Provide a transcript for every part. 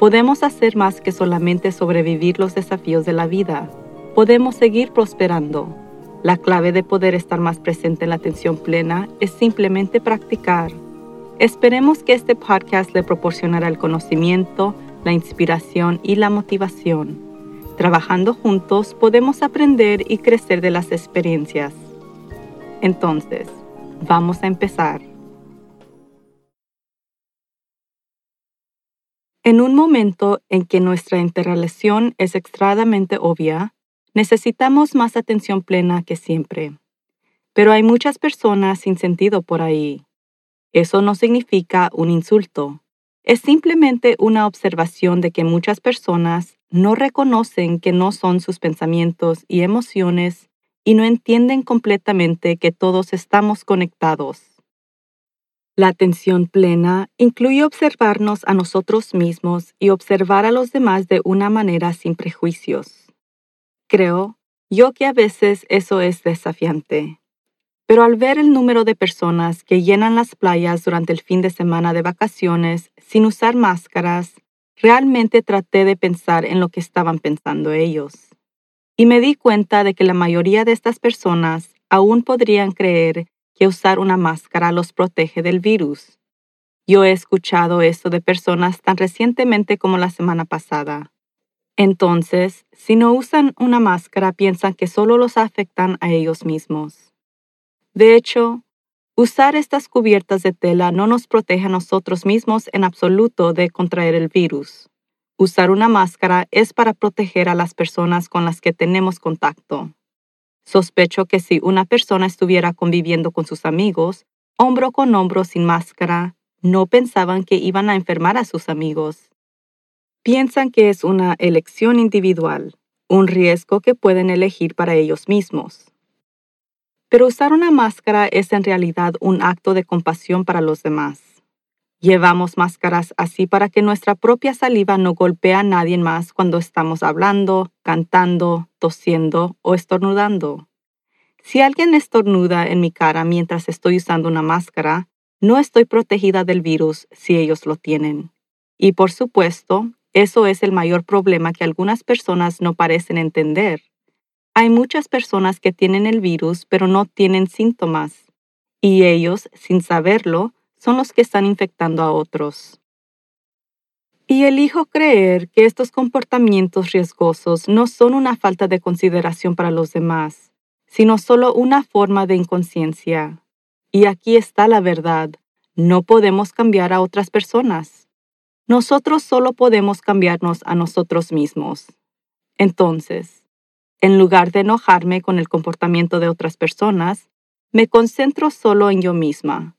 podemos hacer más que solamente sobrevivir los desafíos de la vida. Podemos seguir prosperando la clave de poder estar más presente en la atención plena es simplemente practicar. Esperemos que este podcast le proporcionará el conocimiento, la inspiración y la motivación. Trabajando juntos podemos aprender y crecer de las experiencias. Entonces, vamos a empezar. En un momento en que nuestra interrelación es extremadamente obvia, Necesitamos más atención plena que siempre. Pero hay muchas personas sin sentido por ahí. Eso no significa un insulto. Es simplemente una observación de que muchas personas no reconocen que no son sus pensamientos y emociones y no entienden completamente que todos estamos conectados. La atención plena incluye observarnos a nosotros mismos y observar a los demás de una manera sin prejuicios. Creo yo que a veces eso es desafiante. Pero al ver el número de personas que llenan las playas durante el fin de semana de vacaciones sin usar máscaras, realmente traté de pensar en lo que estaban pensando ellos. Y me di cuenta de que la mayoría de estas personas aún podrían creer que usar una máscara los protege del virus. Yo he escuchado esto de personas tan recientemente como la semana pasada. Entonces, si no usan una máscara, piensan que solo los afectan a ellos mismos. De hecho, usar estas cubiertas de tela no nos protege a nosotros mismos en absoluto de contraer el virus. Usar una máscara es para proteger a las personas con las que tenemos contacto. Sospecho que si una persona estuviera conviviendo con sus amigos, hombro con hombro sin máscara, no pensaban que iban a enfermar a sus amigos piensan que es una elección individual, un riesgo que pueden elegir para ellos mismos. Pero usar una máscara es en realidad un acto de compasión para los demás. Llevamos máscaras así para que nuestra propia saliva no golpee a nadie más cuando estamos hablando, cantando, tosiendo o estornudando. Si alguien estornuda en mi cara mientras estoy usando una máscara, no estoy protegida del virus si ellos lo tienen. Y por supuesto, eso es el mayor problema que algunas personas no parecen entender. Hay muchas personas que tienen el virus pero no tienen síntomas, y ellos, sin saberlo, son los que están infectando a otros. Y elijo creer que estos comportamientos riesgosos no son una falta de consideración para los demás, sino solo una forma de inconsciencia. Y aquí está la verdad, no podemos cambiar a otras personas. Nosotros solo podemos cambiarnos a nosotros mismos. Entonces, en lugar de enojarme con el comportamiento de otras personas, me concentro solo en yo misma.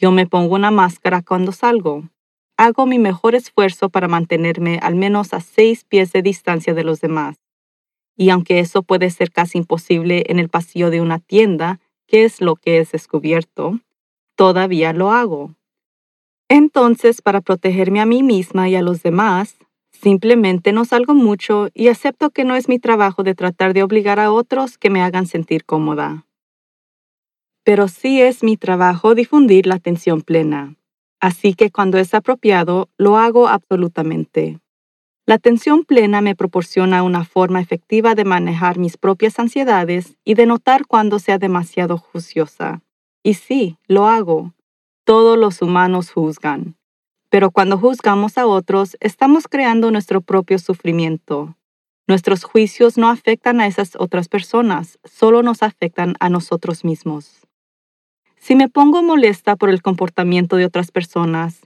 Yo me pongo una máscara cuando salgo. Hago mi mejor esfuerzo para mantenerme al menos a seis pies de distancia de los demás. Y aunque eso puede ser casi imposible en el pasillo de una tienda, que es lo que es descubierto, todavía lo hago. Entonces, para protegerme a mí misma y a los demás, simplemente no salgo mucho y acepto que no es mi trabajo de tratar de obligar a otros que me hagan sentir cómoda. Pero sí es mi trabajo difundir la atención plena. Así que cuando es apropiado, lo hago absolutamente. La atención plena me proporciona una forma efectiva de manejar mis propias ansiedades y de notar cuando sea demasiado juiciosa. Y sí, lo hago todos los humanos juzgan. Pero cuando juzgamos a otros, estamos creando nuestro propio sufrimiento. Nuestros juicios no afectan a esas otras personas, solo nos afectan a nosotros mismos. Si me pongo molesta por el comportamiento de otras personas,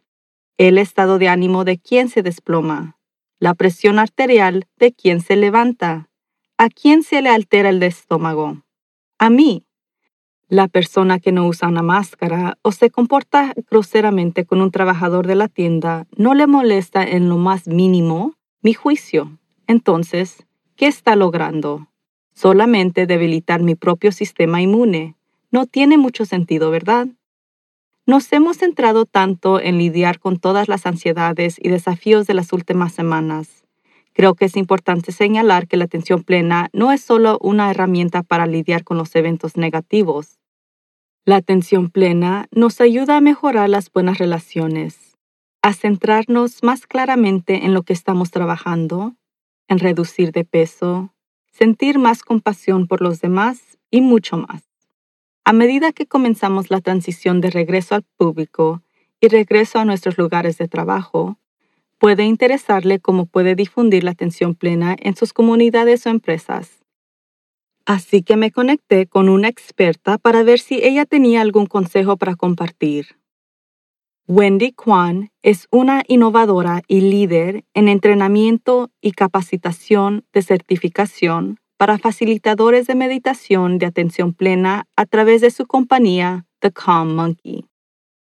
el estado de ánimo de quien se desploma, la presión arterial de quien se levanta, a quién se le altera el estómago. A mí, la persona que no usa una máscara o se comporta groseramente con un trabajador de la tienda no le molesta en lo más mínimo mi juicio. Entonces, ¿qué está logrando? Solamente debilitar mi propio sistema inmune. No tiene mucho sentido, ¿verdad? Nos hemos centrado tanto en lidiar con todas las ansiedades y desafíos de las últimas semanas. Creo que es importante señalar que la atención plena no es solo una herramienta para lidiar con los eventos negativos. La atención plena nos ayuda a mejorar las buenas relaciones, a centrarnos más claramente en lo que estamos trabajando, en reducir de peso, sentir más compasión por los demás y mucho más. A medida que comenzamos la transición de regreso al público y regreso a nuestros lugares de trabajo, puede interesarle cómo puede difundir la atención plena en sus comunidades o empresas. Así que me conecté con una experta para ver si ella tenía algún consejo para compartir. Wendy Kwan es una innovadora y líder en entrenamiento y capacitación de certificación para facilitadores de meditación de atención plena a través de su compañía The Calm Monkey.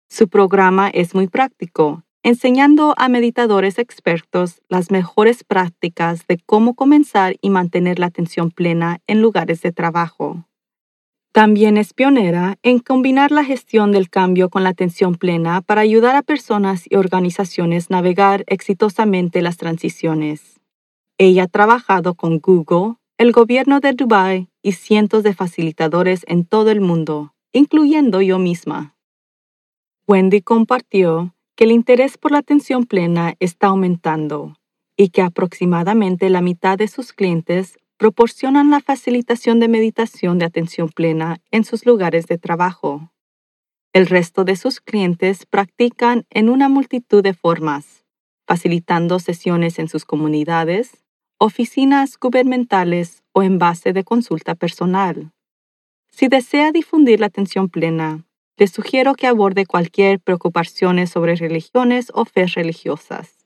Su programa es muy práctico, enseñando a meditadores expertos las mejores prácticas de cómo comenzar y mantener la atención plena en lugares de trabajo. También es pionera en combinar la gestión del cambio con la atención plena para ayudar a personas y organizaciones navegar exitosamente las transiciones. Ella ha trabajado con Google, el gobierno de Dubái y cientos de facilitadores en todo el mundo, incluyendo yo misma. Wendy compartió que el interés por la atención plena está aumentando y que aproximadamente la mitad de sus clientes proporcionan la facilitación de meditación de atención plena en sus lugares de trabajo. El resto de sus clientes practican en una multitud de formas, facilitando sesiones en sus comunidades, oficinas gubernamentales o en base de consulta personal. Si desea difundir la atención plena, le sugiero que aborde cualquier preocupaciones sobre religiones o fe religiosas.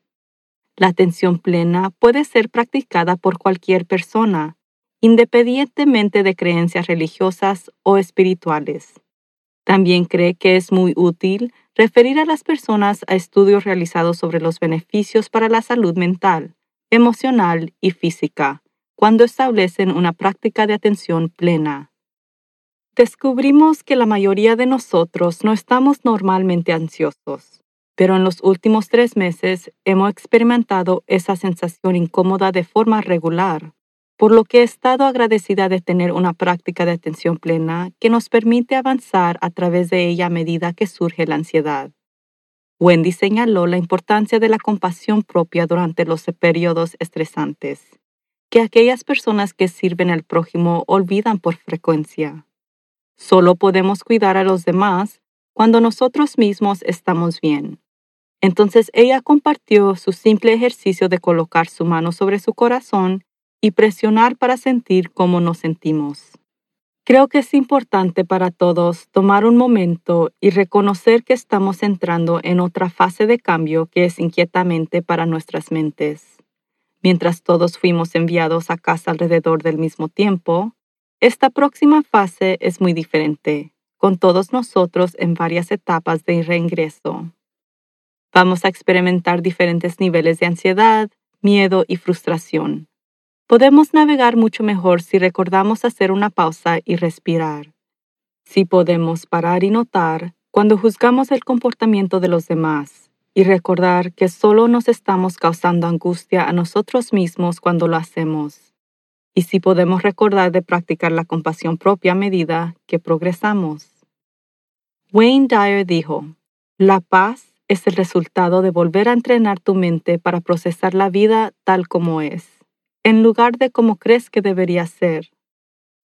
La atención plena puede ser practicada por cualquier persona, independientemente de creencias religiosas o espirituales. También cree que es muy útil referir a las personas a estudios realizados sobre los beneficios para la salud mental, emocional y física cuando establecen una práctica de atención plena. Descubrimos que la mayoría de nosotros no estamos normalmente ansiosos, pero en los últimos tres meses hemos experimentado esa sensación incómoda de forma regular, por lo que he estado agradecida de tener una práctica de atención plena que nos permite avanzar a través de ella a medida que surge la ansiedad. Wendy señaló la importancia de la compasión propia durante los periodos estresantes, que aquellas personas que sirven al prójimo olvidan por frecuencia. Solo podemos cuidar a los demás cuando nosotros mismos estamos bien. Entonces ella compartió su simple ejercicio de colocar su mano sobre su corazón y presionar para sentir cómo nos sentimos. Creo que es importante para todos tomar un momento y reconocer que estamos entrando en otra fase de cambio que es inquietamente para nuestras mentes. Mientras todos fuimos enviados a casa alrededor del mismo tiempo, esta próxima fase es muy diferente, con todos nosotros en varias etapas de reingreso. Vamos a experimentar diferentes niveles de ansiedad, miedo y frustración. Podemos navegar mucho mejor si recordamos hacer una pausa y respirar. Si podemos parar y notar cuando juzgamos el comportamiento de los demás y recordar que solo nos estamos causando angustia a nosotros mismos cuando lo hacemos. Y si podemos recordar de practicar la compasión propia a medida que progresamos. Wayne Dyer dijo, la paz es el resultado de volver a entrenar tu mente para procesar la vida tal como es en lugar de como crees que debería ser.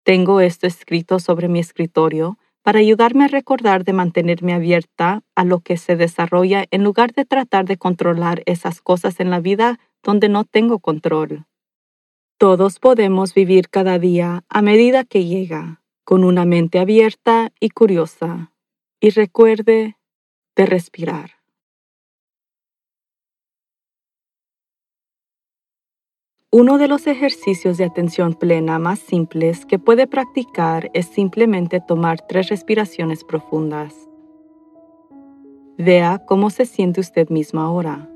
Tengo esto escrito sobre mi escritorio para ayudarme a recordar de mantenerme abierta a lo que se desarrolla en lugar de tratar de controlar esas cosas en la vida donde no tengo control. Todos podemos vivir cada día a medida que llega, con una mente abierta y curiosa. Y recuerde de respirar. Uno de los ejercicios de atención plena más simples que puede practicar es simplemente tomar tres respiraciones profundas. Vea cómo se siente usted mismo ahora.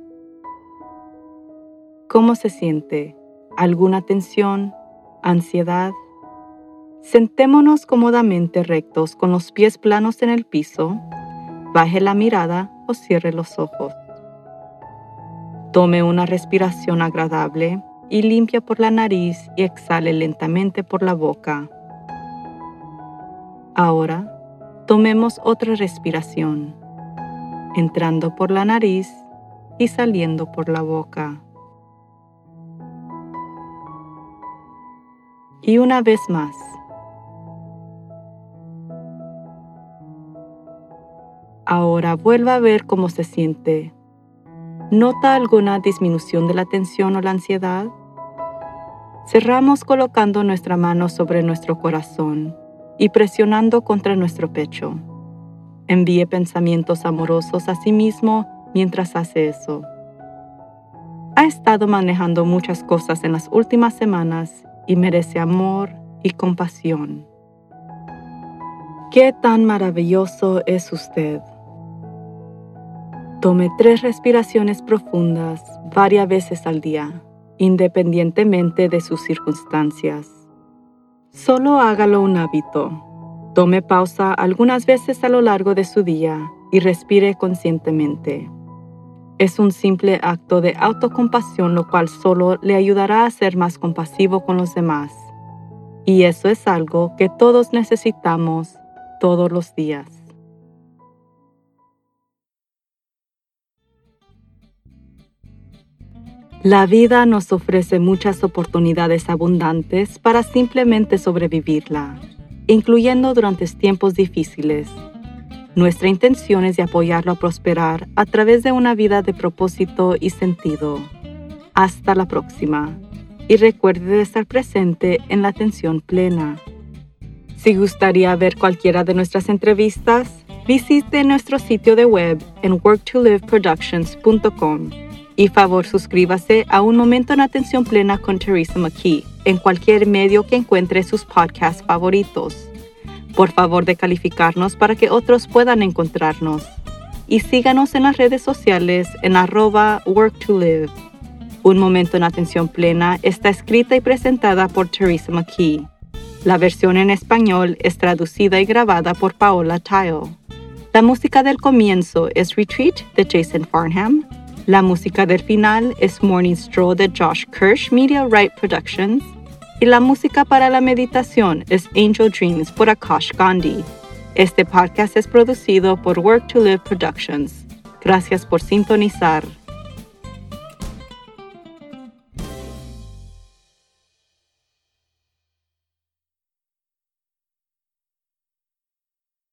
¿Cómo se siente? alguna tensión, ansiedad, sentémonos cómodamente rectos con los pies planos en el piso, baje la mirada o cierre los ojos. Tome una respiración agradable y limpia por la nariz y exhale lentamente por la boca. Ahora, tomemos otra respiración, entrando por la nariz y saliendo por la boca. Y una vez más. Ahora vuelva a ver cómo se siente. ¿Nota alguna disminución de la tensión o la ansiedad? Cerramos colocando nuestra mano sobre nuestro corazón y presionando contra nuestro pecho. Envíe pensamientos amorosos a sí mismo mientras hace eso. Ha estado manejando muchas cosas en las últimas semanas y merece amor y compasión. ¿Qué tan maravilloso es usted? Tome tres respiraciones profundas varias veces al día independientemente de sus circunstancias. Solo hágalo un hábito. Tome pausa algunas veces a lo largo de su día y respire conscientemente. Es un simple acto de autocompasión lo cual solo le ayudará a ser más compasivo con los demás. Y eso es algo que todos necesitamos todos los días. La vida nos ofrece muchas oportunidades abundantes para simplemente sobrevivirla, incluyendo durante tiempos difíciles. Nuestra intención es de apoyarlo a prosperar a través de una vida de propósito y sentido. Hasta la próxima. Y recuerde de estar presente en la atención plena. Si gustaría ver cualquiera de nuestras entrevistas, visite nuestro sitio de web en worktoliveproductions.com y favor suscríbase a Un Momento en Atención Plena con Teresa McKee en cualquier medio que encuentre sus podcasts favoritos. Por favor de calificarnos para que otros puedan encontrarnos. Y síganos en las redes sociales en arroba work to live. Un Momento en Atención Plena está escrita y presentada por Teresa McKee. La versión en español es traducida y grabada por Paola Tile. La música del comienzo es Retreat de Jason Farnham la música del final es Morning Stroll de Josh Kirsch Media Right Productions y la música para la meditación es Angel Dreams por Akash Gandhi. Este podcast es producido por Work to Live Productions. Gracias por sintonizar.